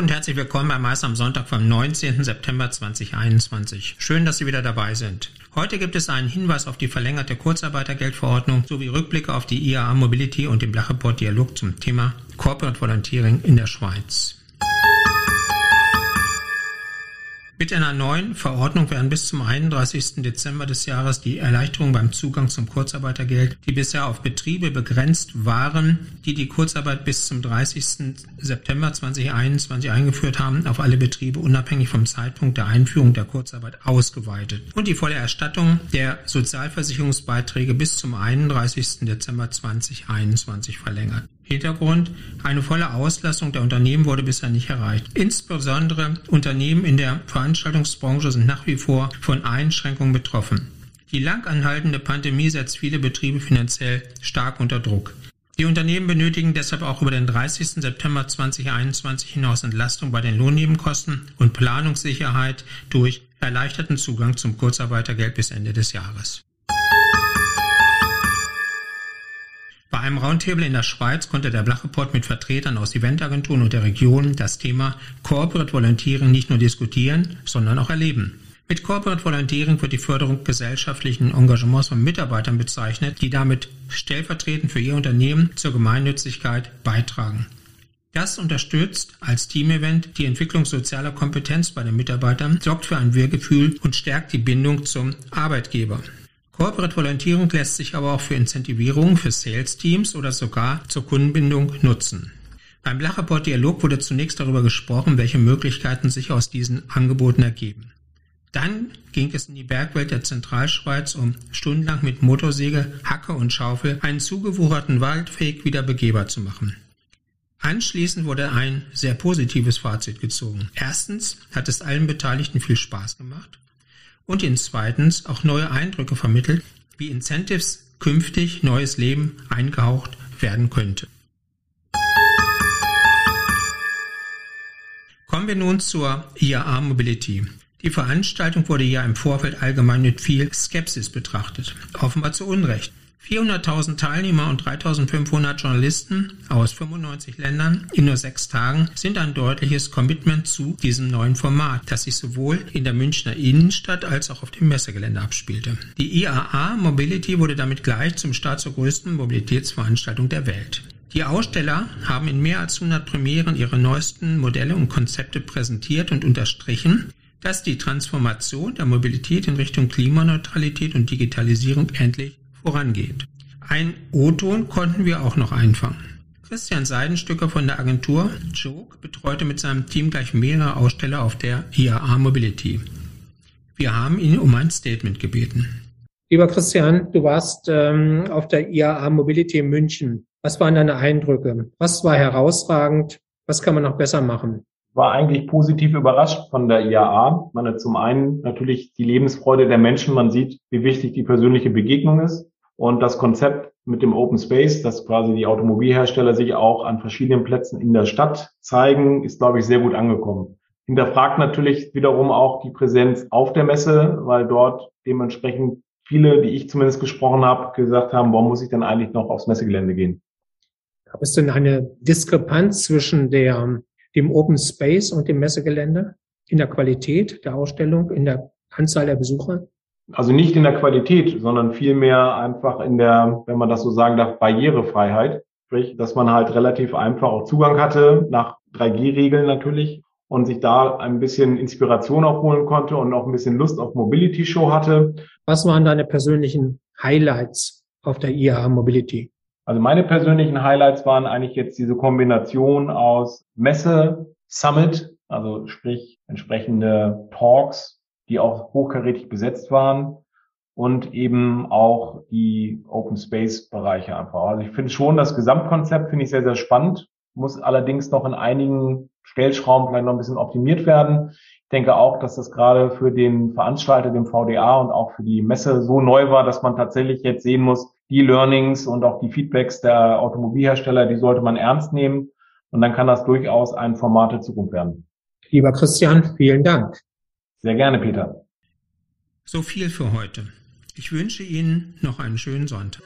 und herzlich willkommen bei Mais am Sonntag vom 19. September 2021. Schön, dass Sie wieder dabei sind. Heute gibt es einen Hinweis auf die verlängerte Kurzarbeitergeldverordnung sowie Rückblicke auf die IAA Mobility und den Blacheport Dialog zum Thema Corporate Volunteering in der Schweiz. Mit einer neuen Verordnung werden bis zum 31. Dezember des Jahres die Erleichterungen beim Zugang zum Kurzarbeitergeld, die bisher auf Betriebe begrenzt waren, die die Kurzarbeit bis zum 30. September 2021 eingeführt haben, auf alle Betriebe unabhängig vom Zeitpunkt der Einführung der Kurzarbeit ausgeweitet und die volle Erstattung der Sozialversicherungsbeiträge bis zum 31. Dezember 2021 verlängert. Hintergrund, eine volle Auslastung der Unternehmen wurde bisher nicht erreicht. Insbesondere Unternehmen in der Veranstaltungsbranche sind nach wie vor von Einschränkungen betroffen. Die lang anhaltende Pandemie setzt viele Betriebe finanziell stark unter Druck. Die Unternehmen benötigen deshalb auch über den 30. September 2021 hinaus Entlastung bei den Lohnnebenkosten und Planungssicherheit durch erleichterten Zugang zum Kurzarbeitergeld bis Ende des Jahres. Bei einem Roundtable in der Schweiz konnte der Blachreport mit Vertretern aus Eventagenturen und der Region das Thema Corporate Volunteering nicht nur diskutieren, sondern auch erleben. Mit Corporate Volunteering wird die Förderung gesellschaftlichen Engagements von Mitarbeitern bezeichnet, die damit stellvertretend für ihr Unternehmen zur Gemeinnützigkeit beitragen. Das unterstützt als Teamevent die Entwicklung sozialer Kompetenz bei den Mitarbeitern, sorgt für ein Wir-Gefühl und stärkt die Bindung zum Arbeitgeber. Corporate Volunteering lässt sich aber auch für Incentivierung für Sales-Teams oder sogar zur Kundenbindung nutzen. Beim Blachreport Dialog wurde zunächst darüber gesprochen, welche Möglichkeiten sich aus diesen Angeboten ergeben. Dann ging es in die Bergwelt der Zentralschweiz, um stundenlang mit Motorsäge, Hacke und Schaufel einen zugewucherten Waldweg wieder begehbar zu machen. Anschließend wurde ein sehr positives Fazit gezogen. Erstens hat es allen Beteiligten viel Spaß gemacht und ihnen zweitens auch neue Eindrücke vermittelt, wie Incentives künftig neues Leben eingehaucht werden könnte. Kommen wir nun zur IAA Mobility. Die Veranstaltung wurde ja im Vorfeld allgemein mit viel Skepsis betrachtet, offenbar zu Unrecht. 400.000 Teilnehmer und 3.500 Journalisten aus 95 Ländern in nur sechs Tagen sind ein deutliches Commitment zu diesem neuen Format, das sich sowohl in der Münchner Innenstadt als auch auf dem Messegelände abspielte. Die IAA Mobility wurde damit gleich zum Start zur größten Mobilitätsveranstaltung der Welt. Die Aussteller haben in mehr als 100 Premieren ihre neuesten Modelle und Konzepte präsentiert und unterstrichen, dass die Transformation der Mobilität in Richtung Klimaneutralität und Digitalisierung endlich vorangeht. Ein O-Ton konnten wir auch noch einfangen. Christian Seidenstücker von der Agentur Joke betreute mit seinem Team gleich mehrere Aussteller auf der IAA Mobility. Wir haben ihn um ein Statement gebeten. Lieber Christian, du warst ähm, auf der IAA Mobility in München. Was waren deine Eindrücke? Was war herausragend? Was kann man noch besser machen? War eigentlich positiv überrascht von der IAA. Man hat zum einen natürlich die Lebensfreude der Menschen. Man sieht, wie wichtig die persönliche Begegnung ist. Und das Konzept mit dem Open Space, dass quasi die Automobilhersteller sich auch an verschiedenen Plätzen in der Stadt zeigen, ist, glaube ich, sehr gut angekommen. Hinterfragt natürlich wiederum auch die Präsenz auf der Messe, weil dort dementsprechend viele, die ich zumindest gesprochen habe, gesagt haben, warum muss ich denn eigentlich noch aufs Messegelände gehen? Gab es denn eine Diskrepanz zwischen der, dem Open Space und dem Messegelände in der Qualität der Ausstellung, in der Anzahl der Besucher? Also nicht in der Qualität, sondern vielmehr einfach in der, wenn man das so sagen darf, Barrierefreiheit. Sprich, dass man halt relativ einfach auch Zugang hatte, nach 3G-Regeln natürlich, und sich da ein bisschen Inspiration auch holen konnte und auch ein bisschen Lust auf Mobility Show hatte. Was waren deine persönlichen Highlights auf der IAA Mobility? Also meine persönlichen Highlights waren eigentlich jetzt diese Kombination aus Messe, Summit, also sprich entsprechende Talks, die auch hochkarätig besetzt waren und eben auch die Open Space Bereiche einfach. Also ich finde schon, das Gesamtkonzept finde ich sehr, sehr spannend, muss allerdings noch in einigen Stellschrauben vielleicht noch ein bisschen optimiert werden. Ich denke auch, dass das gerade für den Veranstalter, den VDA und auch für die Messe so neu war, dass man tatsächlich jetzt sehen muss, die Learnings und auch die Feedbacks der Automobilhersteller, die sollte man ernst nehmen. Und dann kann das durchaus ein Format der Zukunft werden. Lieber Christian, vielen Dank. Sehr gerne, Peter. So viel für heute. Ich wünsche Ihnen noch einen schönen Sonntag.